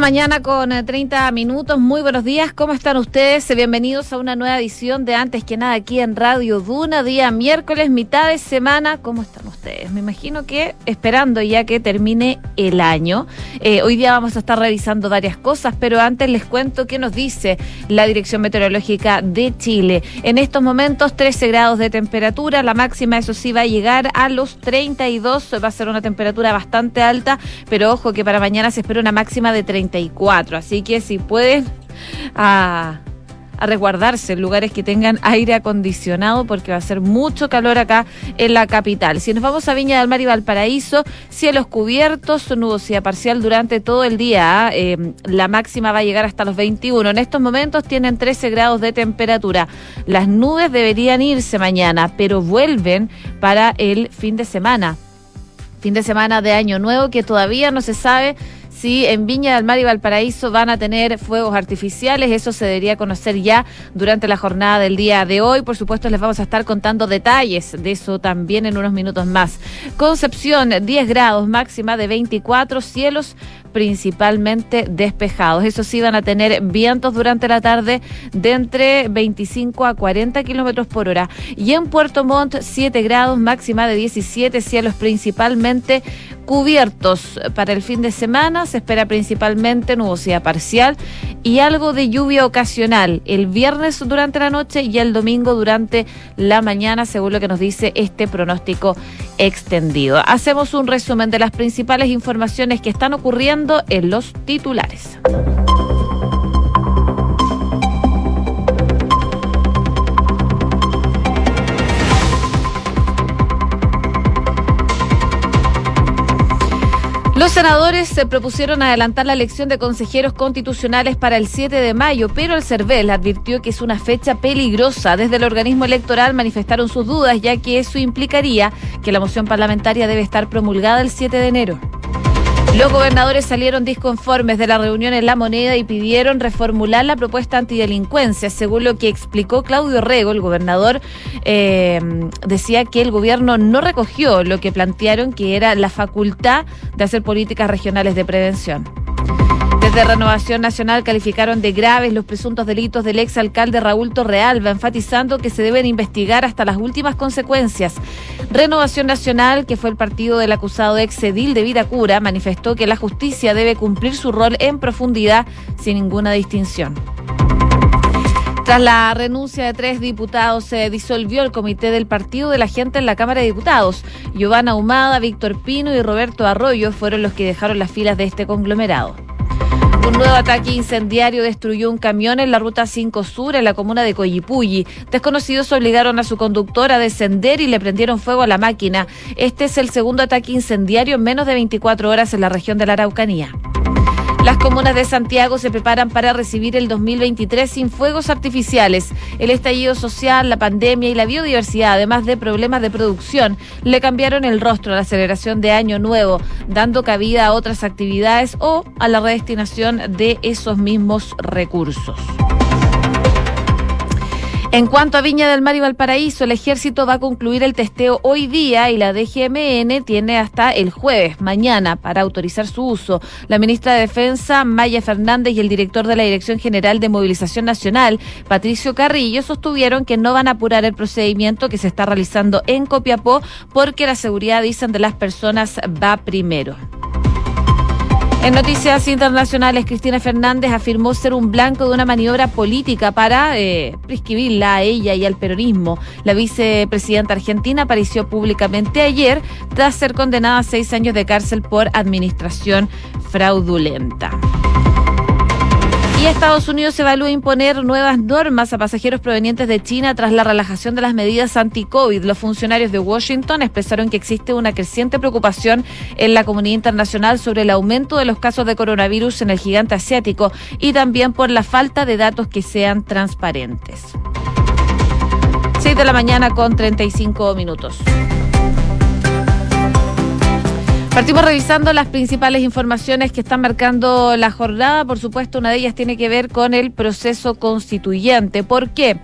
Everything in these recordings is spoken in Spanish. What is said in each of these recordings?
6 de la mañana con 30 eh, minutos. Muy buenos días. ¿Cómo están ustedes? Bienvenidos a una nueva edición de Antes que nada aquí en Radio Duna, día miércoles, mitad de semana. ¿Cómo están ustedes? Me imagino que esperando ya que termine el año. Eh, hoy día vamos a estar revisando varias cosas, pero antes les cuento qué nos dice la Dirección Meteorológica de Chile. En estos momentos 13 grados de temperatura, la máxima eso sí va a llegar a los 32, va a ser una temperatura bastante alta, pero ojo que para mañana se espera una máxima de 34. Así que si pueden a, resguardarse en lugares que tengan aire acondicionado porque va a ser mucho calor acá en la capital. Si nos vamos a Viña del Mar y Valparaíso, cielos cubiertos, nubosidad parcial durante todo el día. ¿ah? Eh, la máxima va a llegar hasta los 21. En estos momentos tienen 13 grados de temperatura. Las nubes deberían irse mañana, pero vuelven para el fin de semana. Fin de semana de Año Nuevo que todavía no se sabe si en Viña del Mar y Valparaíso van a tener fuegos artificiales. Eso se debería conocer ya durante la jornada del día de hoy. Por supuesto, les vamos a estar contando detalles de eso también en unos minutos más. Concepción, 10 grados, máxima de 24, cielos principalmente despejados. Eso sí, van a tener vientos durante la tarde de entre 25 a 40 kilómetros por hora. Y en Puerto Montt, 7 grados, máxima de 17, cielos principalmente cubiertos. Para el fin de semana se espera principalmente nubosidad parcial y algo de lluvia ocasional el viernes durante la noche y el domingo durante la mañana, según lo que nos dice este pronóstico extendido. Hacemos un resumen de las principales informaciones que están ocurriendo en los titulares. Los senadores se propusieron adelantar la elección de consejeros constitucionales para el 7 de mayo, pero el CERVEL advirtió que es una fecha peligrosa. Desde el organismo electoral manifestaron sus dudas, ya que eso implicaría que la moción parlamentaria debe estar promulgada el 7 de enero. Los gobernadores salieron disconformes de la reunión en La Moneda y pidieron reformular la propuesta antidelincuencia. Según lo que explicó Claudio Rego, el gobernador eh, decía que el gobierno no recogió lo que plantearon que era la facultad de hacer políticas regionales de prevención. Desde Renovación Nacional calificaron de graves los presuntos delitos del exalcalde Raúl Torrealba, enfatizando que se deben investigar hasta las últimas consecuencias. Renovación Nacional, que fue el partido del acusado exedil de Vitacura, manifestó que la justicia debe cumplir su rol en profundidad sin ninguna distinción. Tras la renuncia de tres diputados, se disolvió el comité del Partido de la Gente en la Cámara de Diputados. Giovanna Humada, Víctor Pino y Roberto Arroyo fueron los que dejaron las filas de este conglomerado. Un nuevo ataque incendiario destruyó un camión en la ruta 5 Sur en la comuna de Coyipulli. Desconocidos obligaron a su conductor a descender y le prendieron fuego a la máquina. Este es el segundo ataque incendiario en menos de 24 horas en la región de la Araucanía. Las comunas de Santiago se preparan para recibir el 2023 sin fuegos artificiales. El estallido social, la pandemia y la biodiversidad, además de problemas de producción, le cambiaron el rostro a la celebración de Año Nuevo, dando cabida a otras actividades o a la redestinación de esos mismos recursos. En cuanto a Viña del Mar y Valparaíso, el ejército va a concluir el testeo hoy día y la DGMN tiene hasta el jueves, mañana, para autorizar su uso. La ministra de Defensa, Maya Fernández, y el director de la Dirección General de Movilización Nacional, Patricio Carrillo, sostuvieron que no van a apurar el procedimiento que se está realizando en Copiapó porque la seguridad, dicen, de las personas va primero. En noticias internacionales, Cristina Fernández afirmó ser un blanco de una maniobra política para eh, prescribirla a ella y al peronismo. La vicepresidenta argentina apareció públicamente ayer tras ser condenada a seis años de cárcel por administración fraudulenta. Y Estados Unidos evalúa imponer nuevas normas a pasajeros provenientes de China tras la relajación de las medidas anti-COVID. Los funcionarios de Washington expresaron que existe una creciente preocupación en la comunidad internacional sobre el aumento de los casos de coronavirus en el gigante asiático y también por la falta de datos que sean transparentes. 6 de la mañana con 35 minutos. Partimos revisando las principales informaciones que están marcando la jornada. Por supuesto, una de ellas tiene que ver con el proceso constituyente. ¿Por qué?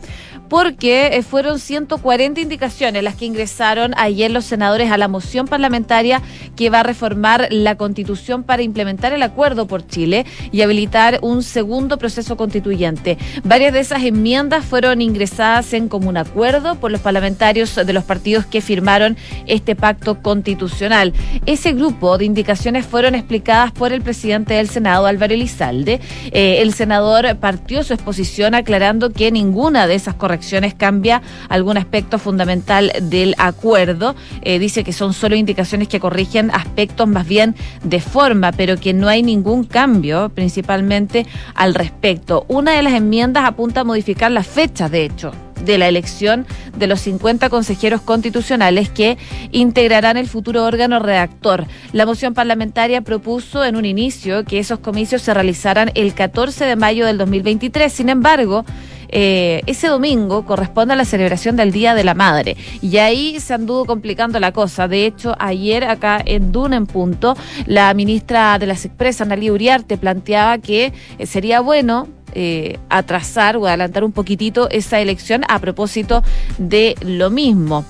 Porque eh, fueron 140 indicaciones las que ingresaron ayer los senadores a la moción parlamentaria que va a reformar la constitución para implementar el acuerdo por Chile y habilitar un segundo proceso constituyente. Varias de esas enmiendas fueron ingresadas en común acuerdo por los parlamentarios de los partidos que firmaron este pacto constitucional. Ese grupo de indicaciones fueron explicadas por el presidente del Senado, Álvaro Elizalde. Eh, el senador partió su exposición aclarando que ninguna de esas correcciones cambia algún aspecto fundamental del acuerdo. Eh, dice que son solo indicaciones que corrigen aspectos más bien de forma, pero que no hay ningún cambio principalmente al respecto. Una de las enmiendas apunta a modificar las fechas, de hecho de la elección de los 50 consejeros constitucionales que integrarán el futuro órgano redactor. La moción parlamentaria propuso en un inicio que esos comicios se realizaran el 14 de mayo del 2023. Sin embargo, eh, ese domingo corresponde a la celebración del Día de la Madre. Y ahí se anduvo complicando la cosa. De hecho, ayer acá en Duna en Punto, la ministra de las Expresas, Analia Uriarte, planteaba que eh, sería bueno eh, atrasar o adelantar un poquitito esa elección a propósito de lo mismo.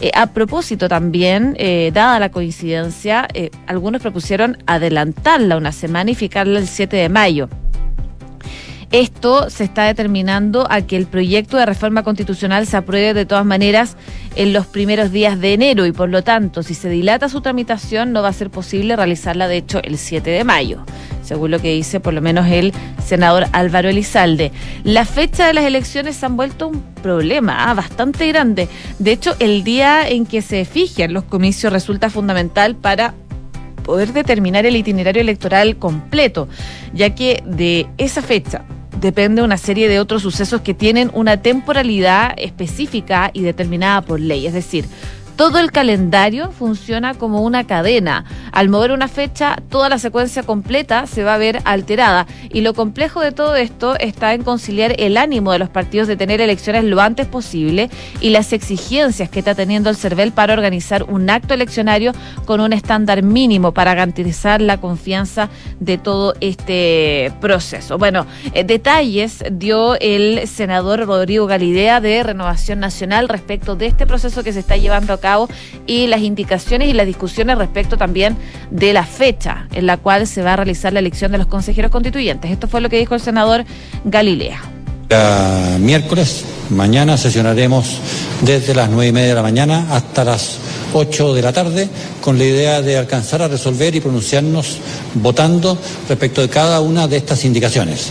Eh, a propósito también, eh, dada la coincidencia, algunos propusieron adelantarla una semana y fijarla el 7 de mayo. Esto se está determinando a que el proyecto de reforma constitucional se apruebe de todas maneras en los primeros días de enero y por lo tanto, si se dilata su tramitación, no va a ser posible realizarla de hecho el 7 de mayo, según lo que dice por lo menos el senador Álvaro Elizalde. La fecha de las elecciones se han vuelto un problema ah, bastante grande. De hecho, el día en que se fijan los comicios resulta fundamental para poder determinar el itinerario electoral completo, ya que de esa fecha depende una serie de otros sucesos que tienen una temporalidad específica y determinada por ley. Es decir, todo el calendario funciona como una cadena. Al mover una fecha, toda la secuencia completa se va a ver alterada. Y lo complejo de todo esto está en conciliar el ánimo de los partidos de tener elecciones lo antes posible y las exigencias que está teniendo el CERVEL para organizar un acto eleccionario con un estándar mínimo para garantizar la confianza de todo este proceso. Bueno, eh, detalles dio el senador Rodrigo Galidea de Renovación Nacional respecto de este proceso que se está llevando a cabo y las indicaciones y las discusiones respecto también de la fecha en la cual se va a realizar la elección de los consejeros constituyentes. Esto fue lo que dijo el senador Galilea. miércoles, mañana sesionaremos desde las nueve y media de la mañana hasta las 8 de la tarde con la idea de alcanzar a resolver y pronunciarnos votando respecto de cada una de estas indicaciones.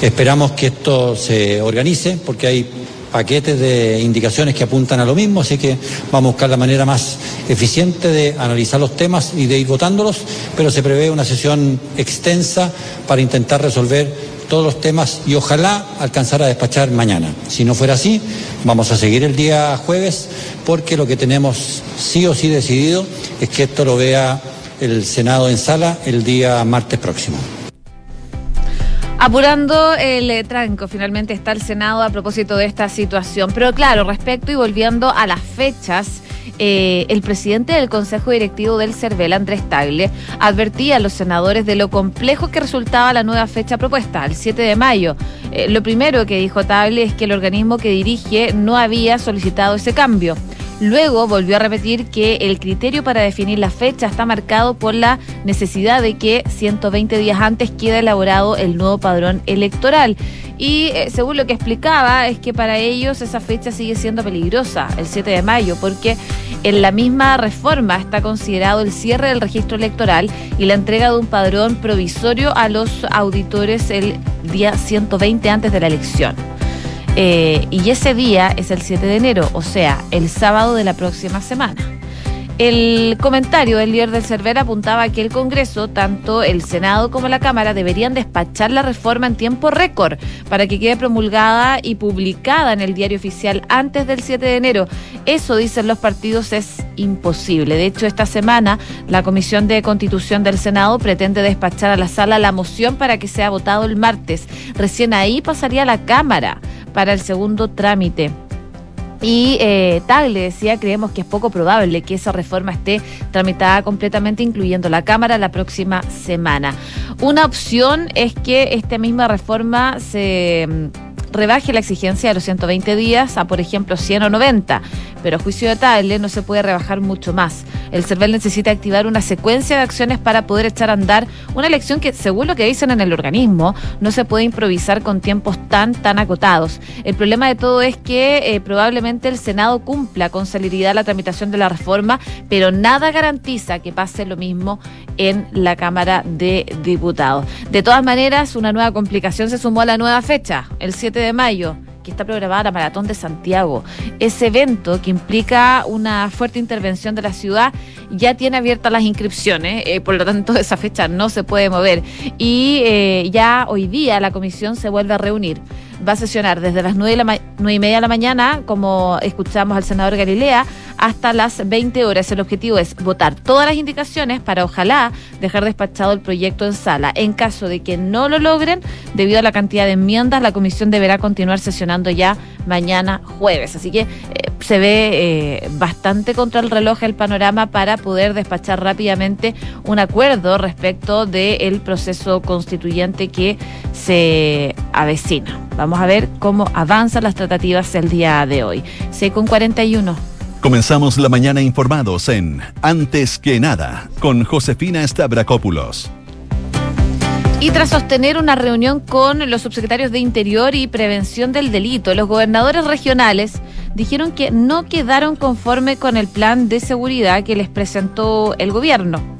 Esperamos que esto se organice porque hay paquetes de indicaciones que apuntan a lo mismo, así que vamos a buscar la manera más eficiente de analizar los temas y de ir votándolos, pero se prevé una sesión extensa para intentar resolver todos los temas y ojalá alcanzar a despachar mañana. Si no fuera así, vamos a seguir el día jueves porque lo que tenemos sí o sí decidido es que esto lo vea el Senado en sala el día martes próximo. Apurando el eh, tranco, finalmente está el Senado a propósito de esta situación. Pero claro, respecto y volviendo a las fechas, eh, el presidente del Consejo Directivo del CERVEL, Andrés Tagle, advertía a los senadores de lo complejo que resultaba la nueva fecha propuesta, el 7 de mayo. Eh, lo primero que dijo Tagle es que el organismo que dirige no había solicitado ese cambio. Luego volvió a repetir que el criterio para definir la fecha está marcado por la necesidad de que 120 días antes quede elaborado el nuevo padrón electoral. Y eh, según lo que explicaba, es que para ellos esa fecha sigue siendo peligrosa, el 7 de mayo, porque en la misma reforma está considerado el cierre del registro electoral y la entrega de un padrón provisorio a los auditores el día 120 antes de la elección. Eh, y ese día es el 7 de enero, o sea, el sábado de la próxima semana. El comentario del líder del CERVER apuntaba que el Congreso, tanto el Senado como la Cámara, deberían despachar la reforma en tiempo récord para que quede promulgada y publicada en el diario oficial antes del 7 de enero. Eso, dicen los partidos, es imposible. De hecho, esta semana la Comisión de Constitución del Senado pretende despachar a la sala la moción para que sea votado el martes. Recién ahí pasaría a la Cámara para el segundo trámite. Y eh, Tagle decía, creemos que es poco probable que esa reforma esté tramitada completamente, incluyendo la Cámara, la próxima semana. Una opción es que esta misma reforma se mm, rebaje la exigencia de los 120 días a, por ejemplo, 100 o 90, pero a juicio de Tagle no se puede rebajar mucho más. El CERVEL necesita activar una secuencia de acciones para poder echar a andar una elección que, según lo que dicen en el organismo, no se puede improvisar con tiempos tan, tan acotados. El problema de todo es que eh, probablemente el Senado cumpla con celeridad la tramitación de la reforma, pero nada garantiza que pase lo mismo en la Cámara de Diputados. De todas maneras, una nueva complicación se sumó a la nueva fecha, el 7 de mayo que está programada la Maratón de Santiago. Ese evento que implica una fuerte intervención de la ciudad ya tiene abiertas las inscripciones, eh, por lo tanto esa fecha no se puede mover. Y eh, ya hoy día la comisión se vuelve a reunir va a sesionar desde las 9 y, media de la mañana, como escuchamos al senador Galilea, hasta las 20 horas. El objetivo es votar todas las indicaciones para ojalá dejar despachado el proyecto en sala. En caso de que no lo logren, debido a la cantidad de enmiendas, la comisión deberá continuar sesionando ya mañana jueves. Así que eh, se ve eh, bastante contra el reloj el panorama para poder despachar rápidamente un acuerdo respecto del proceso constituyente que se avecina. Vamos a ver cómo avanzan las tratativas el día de hoy. C con 41. Comenzamos la mañana informados en Antes que nada con Josefina Stavrakopoulos. Y tras sostener una reunión con los subsecretarios de Interior y Prevención del Delito, los gobernadores regionales dijeron que no quedaron conforme con el plan de seguridad que les presentó el gobierno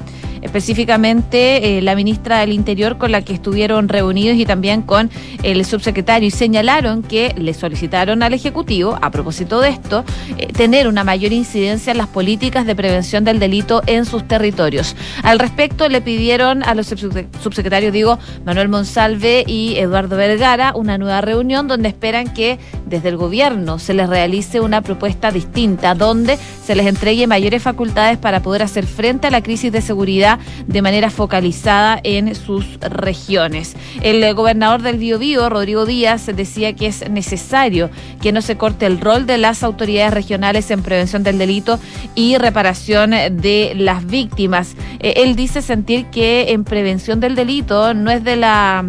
específicamente eh, la ministra del Interior con la que estuvieron reunidos y también con el subsecretario y señalaron que le solicitaron al Ejecutivo, a propósito de esto, eh, tener una mayor incidencia en las políticas de prevención del delito en sus territorios. Al respecto, le pidieron a los subsecretarios, digo, Manuel Monsalve y Eduardo Vergara, una nueva reunión donde esperan que desde el gobierno se les realice una propuesta distinta, donde se les entregue mayores facultades para poder hacer frente a la crisis de seguridad de manera focalizada en sus regiones. El gobernador del Biobío, Rodrigo Díaz, decía que es necesario que no se corte el rol de las autoridades regionales en prevención del delito y reparación de las víctimas. Eh, él dice sentir que en prevención del delito no es de la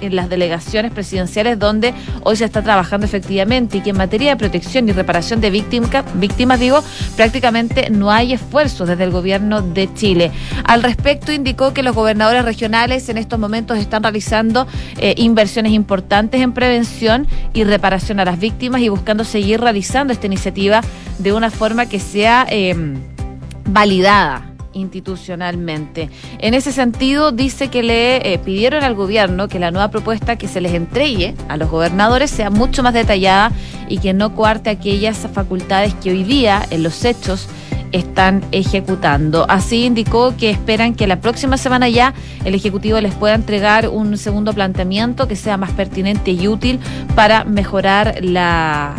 en las delegaciones presidenciales donde hoy se está trabajando efectivamente y que en materia de protección y reparación de víctimas, víctimas digo, prácticamente no hay esfuerzos desde el gobierno de Chile. Al respecto indicó que los gobernadores regionales en estos momentos están realizando eh, inversiones importantes en prevención y reparación a las víctimas y buscando seguir realizando esta iniciativa de una forma que sea eh, validada institucionalmente. En ese sentido, dice que le eh, pidieron al gobierno que la nueva propuesta que se les entregue a los gobernadores sea mucho más detallada y que no coarte aquellas facultades que hoy día en los hechos están ejecutando. Así indicó que esperan que la próxima semana ya el Ejecutivo les pueda entregar un segundo planteamiento que sea más pertinente y útil para mejorar la,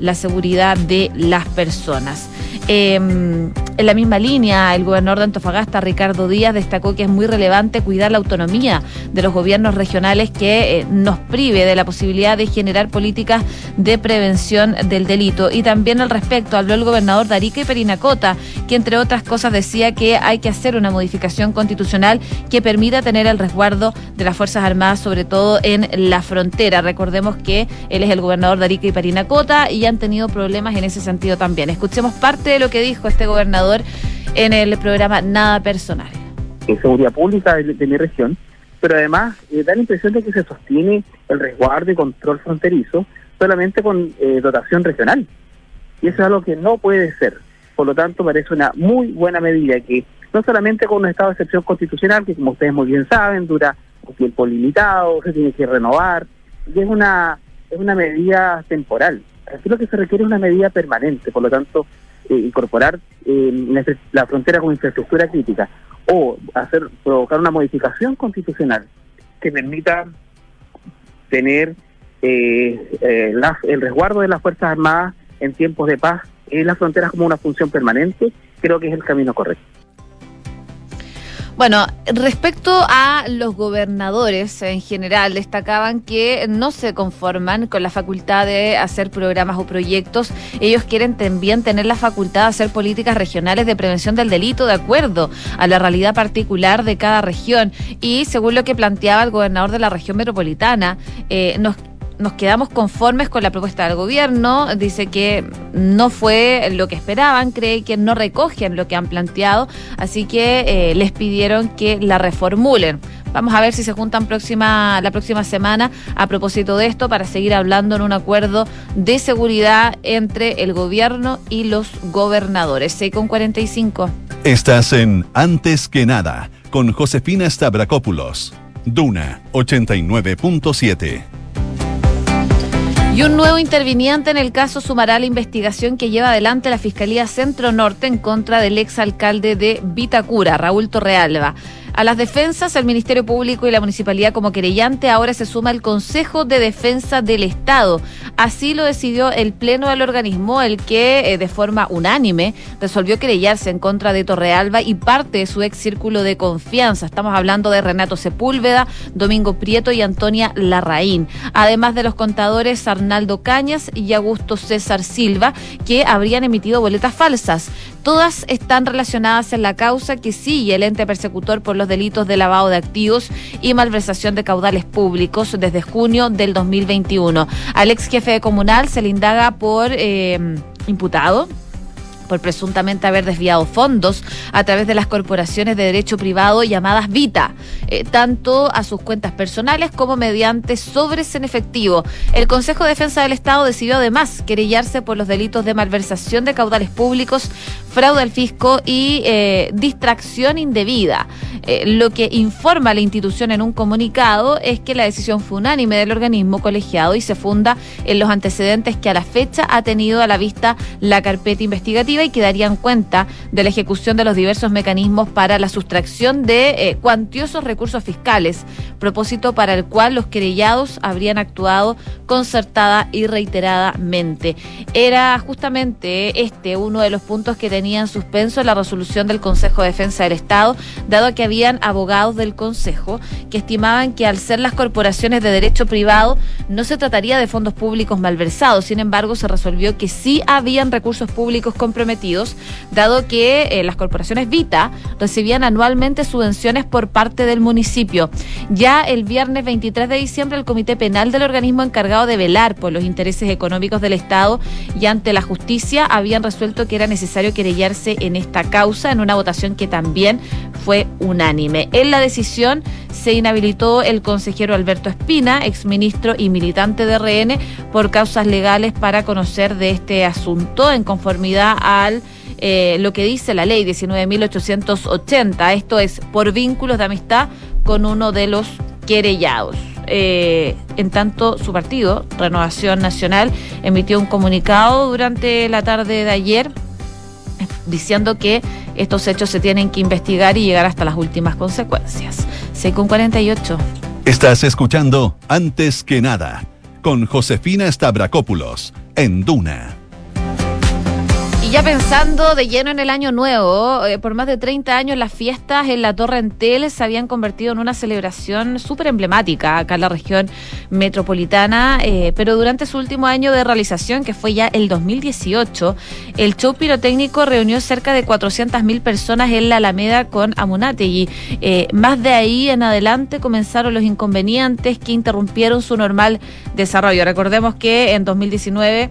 la seguridad de las personas. Em, en la misma línea, el gobernador de Antofagasta, Ricardo Díaz, destacó que es muy relevante cuidar la autonomía de los gobiernos regionales que eh, nos prive de la posibilidad de generar políticas de prevención del delito. Y también al respecto habló el gobernador de y Perinacota, que entre otras cosas decía que hay que hacer una modificación constitucional que permita tener el resguardo de las Fuerzas Armadas, sobre todo en la frontera. Recordemos que él es el gobernador de y Perinacota y han tenido problemas en ese sentido también. Escuchemos parte de lo que dijo este gobernador en el programa Nada Personal. En seguridad pública de, mi región, pero además eh, da la impresión de que se sostiene el resguardo y control fronterizo solamente con eh, dotación regional. Y eso es algo que no puede ser. Por lo tanto, parece una muy buena medida que no solamente con un estado de excepción constitucional, que como ustedes muy bien saben, dura un tiempo limitado, se tiene que renovar, y es una, es una medida temporal. Aquí lo que se requiere es una medida permanente, por lo tanto, incorporar eh, la frontera como infraestructura crítica o hacer provocar una modificación constitucional que permita tener eh, el resguardo de las Fuerzas Armadas en tiempos de paz en las fronteras como una función permanente, creo que es el camino correcto. Bueno, respecto a los gobernadores en general, destacaban que no se conforman con la facultad de hacer programas o proyectos. Ellos quieren también tener la facultad de hacer políticas regionales de prevención del delito de acuerdo a la realidad particular de cada región. Y según lo que planteaba el gobernador de la región metropolitana, eh, nos nos quedamos conformes con la propuesta del gobierno. Dice que no fue lo que esperaban, cree que no recogen lo que han planteado, así que eh, les pidieron que la reformulen. Vamos a ver si se juntan próxima, la próxima semana a propósito de esto para seguir hablando en un acuerdo de seguridad entre el gobierno y los gobernadores. 6 con 45. Estás en Antes que nada con Josefina Stavrakopoulos. Duna 89.7. Y un nuevo interviniente en el caso sumará la investigación que lleva adelante la Fiscalía Centro Norte en contra del exalcalde de Vitacura, Raúl Torrealba. A las defensas, el Ministerio Público y la Municipalidad como querellante ahora se suma el Consejo de Defensa del Estado. Así lo decidió el Pleno del organismo, el que eh, de forma unánime resolvió querellarse en contra de Torrealba y parte de su ex círculo de confianza. Estamos hablando de Renato Sepúlveda, Domingo Prieto y Antonia Larraín. Además de los contadores Arnaldo Cañas y Augusto César Silva, que habrían emitido boletas falsas. Todas están relacionadas en la causa que sigue el ente persecutor por los delitos de lavado de activos y malversación de caudales públicos desde junio del 2021. Al ex jefe comunal se le indaga por eh, imputado por presuntamente haber desviado fondos a través de las corporaciones de derecho privado llamadas Vita, eh, tanto a sus cuentas personales como mediante sobres en efectivo. El Consejo de Defensa del Estado decidió además querellarse por los delitos de malversación de caudales públicos, fraude al fisco y eh, distracción indebida. Eh, lo que informa la institución en un comunicado es que la decisión fue unánime del organismo colegiado y se funda en los antecedentes que a la fecha ha tenido a la vista la carpeta investigativa y que darían cuenta de la ejecución de los diversos mecanismos para la sustracción de eh, cuantiosos recursos fiscales, propósito para el cual los querellados habrían actuado concertada y reiteradamente. Era justamente este uno de los puntos que tenía en suspenso la resolución del Consejo de Defensa del Estado, dado que habían abogados del Consejo que estimaban que al ser las corporaciones de derecho privado no se trataría de fondos públicos malversados, sin embargo se resolvió que sí habían recursos públicos comprometidos dado que eh, las corporaciones Vita recibían anualmente subvenciones por parte del municipio. Ya el viernes 23 de diciembre, el Comité Penal del organismo encargado de velar por los intereses económicos del Estado y ante la justicia habían resuelto que era necesario querellarse en esta causa en una votación que también fue En la decisión se inhabilitó el consejero Alberto Espina, exministro y militante de RN, por causas legales para conocer de este asunto en conformidad al eh, lo que dice la ley 19.880. Esto es por vínculos de amistad con uno de los querellados. Eh, en tanto, su partido, Renovación Nacional, emitió un comunicado durante la tarde de ayer diciendo que estos hechos se tienen que investigar y llegar hasta las últimas consecuencias. 6 con 48. Estás escuchando Antes que nada con Josefina Stavrakopoulos en Duna. Y ya pensando de lleno en el año nuevo, eh, por más de 30 años las fiestas en la Torre Entel se habían convertido en una celebración súper emblemática acá en la región metropolitana, eh, pero durante su último año de realización, que fue ya el 2018, el show pirotécnico reunió cerca de 400.000 personas en la Alameda con Amunategui. Eh, más de ahí en adelante comenzaron los inconvenientes que interrumpieron su normal desarrollo. Recordemos que en 2019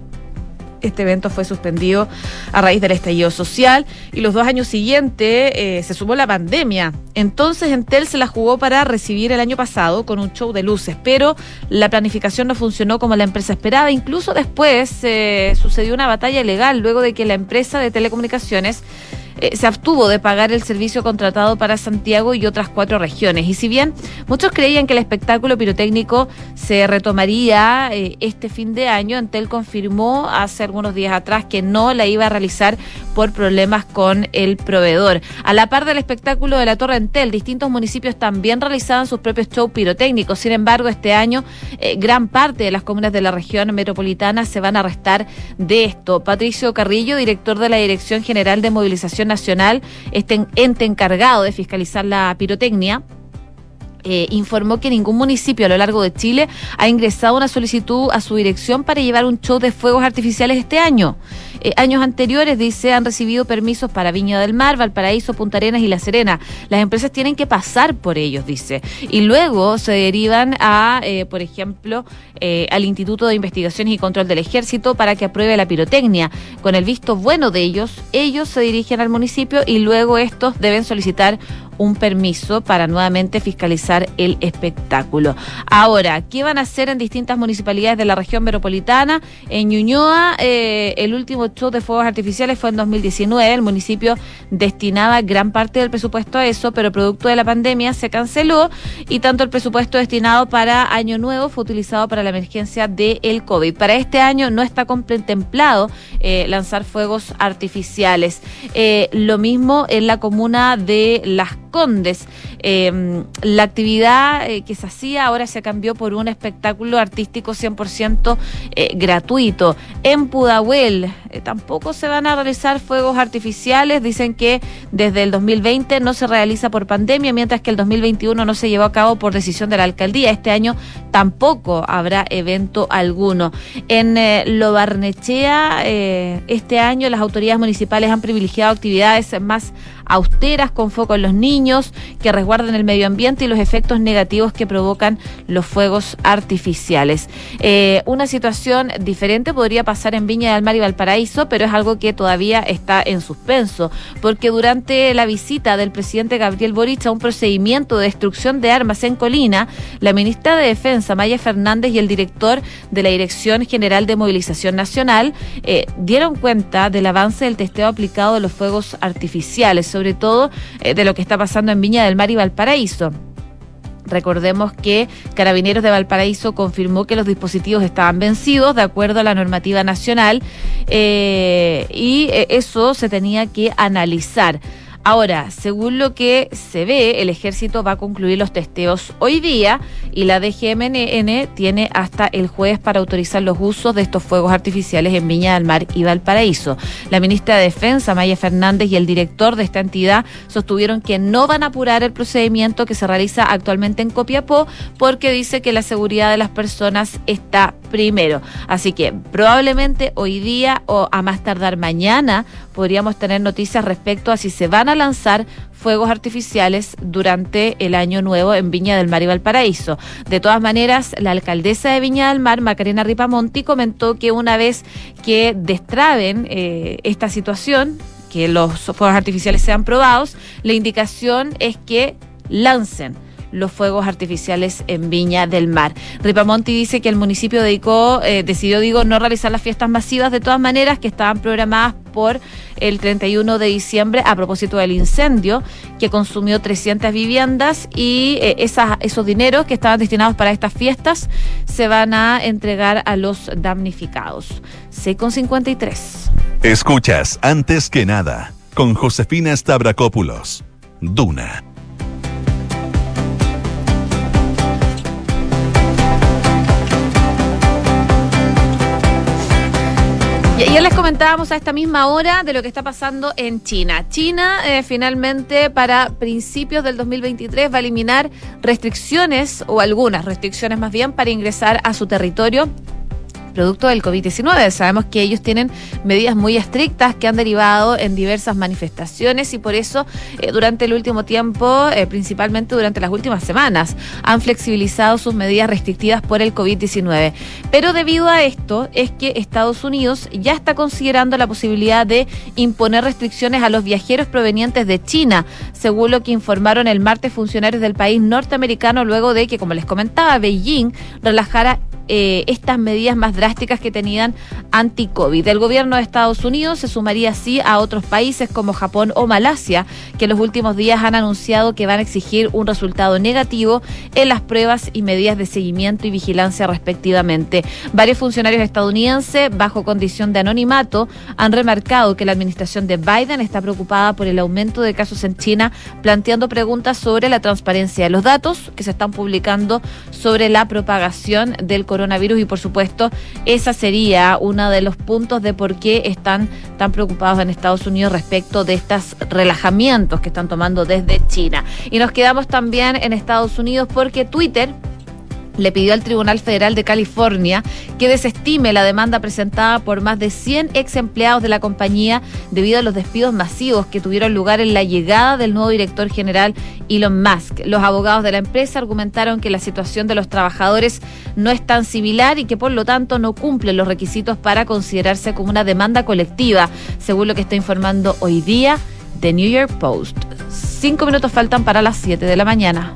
este evento fue suspendido a raíz del estallido social y los dos años siguientes eh, se sumó la pandemia. Entonces Entel se la jugó para recibir el año pasado con un show de luces, pero la planificación no funcionó como la empresa esperaba. Incluso después eh, sucedió una batalla legal luego de que la empresa de telecomunicaciones eh, se abstuvo de pagar el servicio contratado para Santiago y otras cuatro regiones. Y si bien muchos creían que el espectáculo pirotécnico se retomaría eh, este fin de año, Entel confirmó hace algunos días atrás que no la iba a realizar por problemas con el proveedor. A la par del espectáculo de la Torre Entel, distintos municipios también realizaban sus propios shows pirotécnicos. Sin embargo, este año eh, gran parte de las comunas de la región metropolitana se van a restar de esto. Patricio Carrillo, director de la Dirección General de Movilización Nacional, este ente encargado de fiscalizar la pirotecnia, eh, informó que ningún municipio a lo largo de Chile ha ingresado una solicitud a su dirección para llevar un show de fuegos artificiales este año. Eh, años anteriores, dice, han recibido permisos para Viña del Mar, Valparaíso, Punta Arenas y La Serena. Las empresas tienen que pasar por ellos, dice. Y luego se derivan a, eh, por ejemplo, eh, al Instituto de Investigaciones y Control del Ejército para que apruebe la pirotecnia. Con el visto bueno de ellos, ellos se dirigen al municipio y luego estos deben solicitar un permiso para nuevamente fiscalizar el espectáculo. Ahora, ¿qué van a hacer en distintas municipalidades de la región metropolitana? En Ñuñoa, eh, el último show de fuegos artificiales fue en 2019. El municipio destinaba gran parte del presupuesto a eso, pero producto de la pandemia se canceló y tanto el presupuesto destinado para Año Nuevo fue utilizado para la emergencia del COVID. Para este año no está contemplado eh, lanzar fuegos artificiales. Eh, lo mismo en la comuna de Las Condes. Eh, la actividad eh, que se hacía ahora se cambió por un espectáculo artístico 100% eh, gratuito. En Pudahuel tampoco se van a realizar fuegos artificiales. Dicen que desde el 2020 no se realiza por pandemia, mientras que el 2021 no se llevó a cabo por decisión de la alcaldía. Este año tampoco habrá evento alguno. En Lobarnechea, este año las autoridades municipales han privilegiado actividades más austeras con foco en los niños, que resguarden el medio ambiente y los efectos negativos que provocan los fuegos artificiales. Eh, una situación diferente podría pasar en Viña del Mar y Valparaíso, pero es algo que todavía está en suspenso, porque durante la visita del presidente Gabriel Boric a un procedimiento de destrucción de armas en Colina, la ministra de Defensa, Maya Fernández, y el director de la Dirección General de Movilización Nacional eh, dieron cuenta del avance del testeo aplicado de los fuegos artificiales sobre todo eh, de lo que está pasando en Viña del Mar y Valparaíso. Recordemos que Carabineros de Valparaíso confirmó que los dispositivos estaban vencidos de acuerdo a la normativa nacional eh, y eh, eso se tenía que analizar. Ahora, según lo que se ve, el ejército va a concluir los testeos hoy día y la DGMN tiene hasta el jueves para autorizar los usos de estos fuegos artificiales en Viña del Mar y Valparaíso. La ministra de Defensa, Maya Fernández, y el director de esta entidad sostuvieron que no van a apurar el procedimiento que se realiza actualmente en Copiapó porque dice que la seguridad de las personas está primero. Así que probablemente hoy día o a más tardar mañana podríamos tener noticias respecto a si se van a lanzar fuegos artificiales durante el año nuevo en Viña del Mar y Valparaíso. De todas maneras, la alcaldesa de Viña del Mar, Macarena Ripamonti, comentó que una vez que destraben eh, esta situación, que los fuegos artificiales sean probados, la indicación es que lancen los fuegos artificiales en Viña del Mar. Ripamonti dice que el municipio dedicó, eh, decidió, digo, no realizar las fiestas masivas de todas maneras que estaban programadas por el 31 de diciembre a propósito del incendio que consumió 300 viviendas y eh, esos dineros que estaban destinados para estas fiestas se van a entregar a los damnificados. C con 53. Escuchas antes que nada con Josefina Stavrakopoulos. Duna Y ayer les comentábamos a esta misma hora de lo que está pasando en China. China eh, finalmente para principios del 2023 va a eliminar restricciones o algunas restricciones más bien para ingresar a su territorio producto del COVID-19. Sabemos que ellos tienen medidas muy estrictas que han derivado en diversas manifestaciones y por eso eh, durante el último tiempo, eh, principalmente durante las últimas semanas, han flexibilizado sus medidas restrictivas por el COVID-19. Pero debido a esto es que Estados Unidos ya está considerando la posibilidad de imponer restricciones a los viajeros provenientes de China, según lo que informaron el martes funcionarios del país norteamericano luego de que, como les comentaba, Beijing relajara eh, estas medidas más drásticas que tenían anti-COVID. El gobierno de Estados Unidos se sumaría así a otros países como Japón o Malasia, que en los últimos días han anunciado que van a exigir un resultado negativo en las pruebas y medidas de seguimiento y vigilancia respectivamente. Varios funcionarios estadounidenses, bajo condición de anonimato, han remarcado que la administración de Biden está preocupada por el aumento de casos en China, planteando preguntas sobre la transparencia de los datos que se están publicando sobre la propagación del coronavirus y por supuesto esa sería uno de los puntos de por qué están tan preocupados en Estados Unidos respecto de estos relajamientos que están tomando desde China. Y nos quedamos también en Estados Unidos porque Twitter le pidió al Tribunal Federal de California que desestime la demanda presentada por más de 100 ex empleados de la compañía debido a los despidos masivos que tuvieron lugar en la llegada del nuevo director general Elon Musk. Los abogados de la empresa argumentaron que la situación de los trabajadores no es tan similar y que por lo tanto no cumple los requisitos para considerarse como una demanda colectiva, según lo que está informando hoy día The New York Post. Cinco minutos faltan para las 7 de la mañana.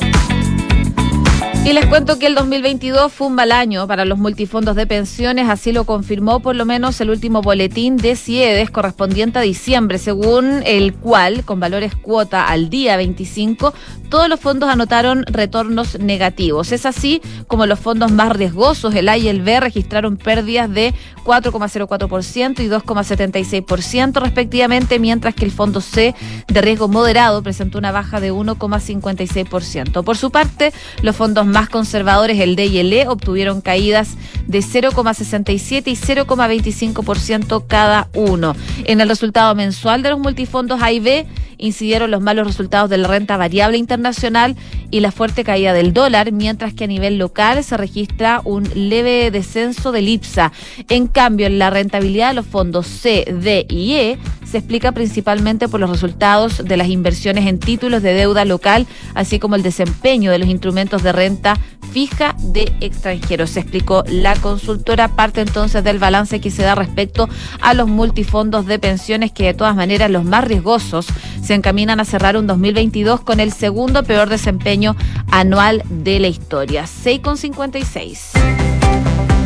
Y les cuento que el 2022 fue un mal año para los multifondos de pensiones, así lo confirmó por lo menos el último boletín de CIEDES correspondiente a diciembre, según el cual, con valores cuota al día 25, todos los fondos anotaron retornos negativos. Es así como los fondos más riesgosos, el A y el B, registraron pérdidas de 4,04% y 2,76% respectivamente, mientras que el fondo C de riesgo moderado presentó una baja de 1,56%. Por su parte, los fondos más conservadores, el D y el E, obtuvieron caídas de 0,67 y 0,25% cada uno. En el resultado mensual de los multifondos A y B incidieron los malos resultados de la renta variable internacional y la fuerte caída del dólar, mientras que a nivel local se registra un leve descenso del IPSA. En cambio, la rentabilidad de los fondos C, D y E se explica principalmente por los resultados de las inversiones en títulos de deuda local, así como el desempeño de los instrumentos de renta fija de extranjeros. Se explicó la consultora, parte entonces del balance que se da respecto a los multifondos de pensiones que de todas maneras los más riesgosos se encaminan a cerrar un 2022 con el segundo peor desempeño anual de la historia, 6,56.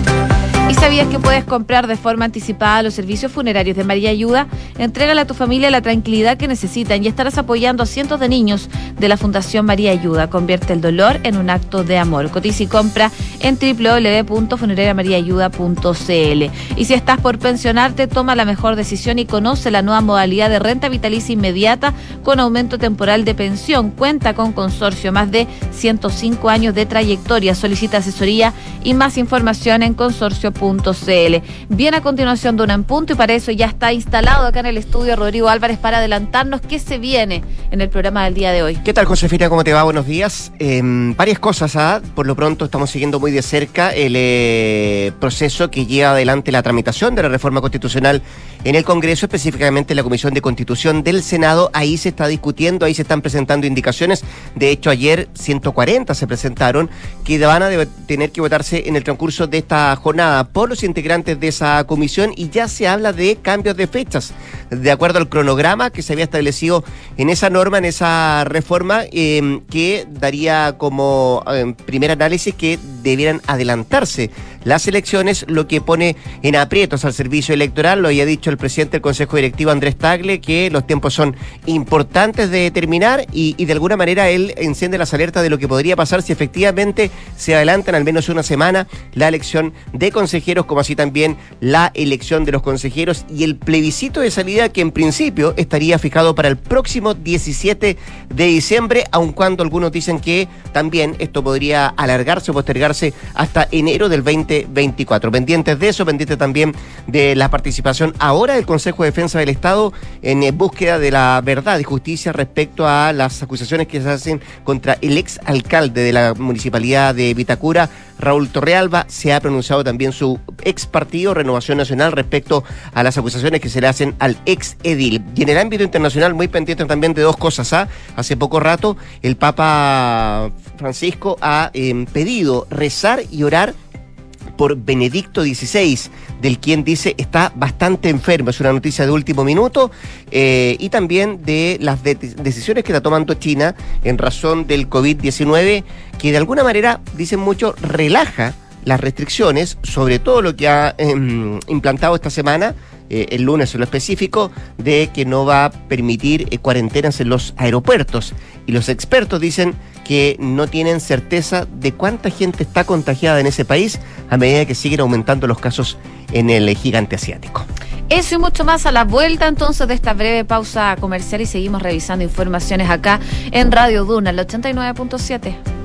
¿Y sabías que puedes comprar de forma anticipada los servicios funerarios de María Ayuda? Entrégale a tu familia la tranquilidad que necesitan y estarás apoyando a cientos de niños de la Fundación María Ayuda. Convierte el dolor en un acto de amor. Cotiza y compra en www.funerariamariaayuda.cl. Y si estás por pensionarte, toma la mejor decisión y conoce la nueva modalidad de renta vitalicia inmediata con aumento temporal de pensión. Cuenta con consorcio, más de 105 años de trayectoria. Solicita asesoría y más información en consorcio cl Bien a continuación de una en punto y para eso ya está instalado acá en el estudio Rodrigo Álvarez para adelantarnos qué se viene en el programa del día de hoy. ¿Qué tal, Josefina? ¿Cómo te va? Buenos días. Em, varias cosas. ¿ah? Por lo pronto estamos siguiendo muy de cerca el eh, proceso que lleva adelante la tramitación de la reforma constitucional en el Congreso, específicamente en la Comisión de Constitución del Senado. Ahí se está discutiendo, ahí se están presentando indicaciones. De hecho, ayer 140 se presentaron que van a tener que votarse en el transcurso de esta jornada por los integrantes de esa comisión y ya se habla de cambios de fechas, de acuerdo al cronograma que se había establecido en esa norma, en esa reforma, em, que daría como em, primer análisis que debieran adelantarse las elecciones, lo que pone en aprietos al servicio electoral, lo había dicho el presidente del Consejo Directivo Andrés Tagle, que los tiempos son importantes de determinar y, de alguna manera él enciende las alertas de lo que podría pasar si efectivamente se adelantan al menos una semana la elección de consejeros como así también la elección de los consejeros y el plebiscito de salida que en principio estaría fijado para el próximo 17 de diciembre, aun cuando algunos dicen que también esto podría alargarse o postergarse hasta enero del 2024. Pendientes de eso, pendientes también de la participación ahora del Consejo de Defensa del Estado en búsqueda de la verdad y justicia respecto a las acusaciones que se hacen contra el ex alcalde de la municipalidad de Vitacura, Raúl Torrealba. Se ha pronunciado también su ex partido Renovación Nacional respecto a las acusaciones que se le hacen al ex edil. Y en el ámbito internacional, muy pendiente también de dos cosas. ¿ah? Hace poco rato, el Papa Francisco ha em, pedido rezar y orar por Benedicto XVI, del quien dice está bastante enfermo. Es una noticia de último minuto. Eh, y también de las decisiones que está tomando China en razón del COVID-19, que de alguna manera, dicen mucho, relaja las restricciones, sobre todo lo que ha em, implantado esta semana, eh, el lunes en lo específico, de que no va a permitir eh, cuarentenas en los aeropuertos. Y los expertos dicen que no tienen certeza de cuánta gente está contagiada en ese país a medida que siguen aumentando los casos en el gigante asiático. Eso y mucho más a la vuelta entonces de esta breve pausa comercial y seguimos revisando informaciones acá en Radio Duna, el 89.7.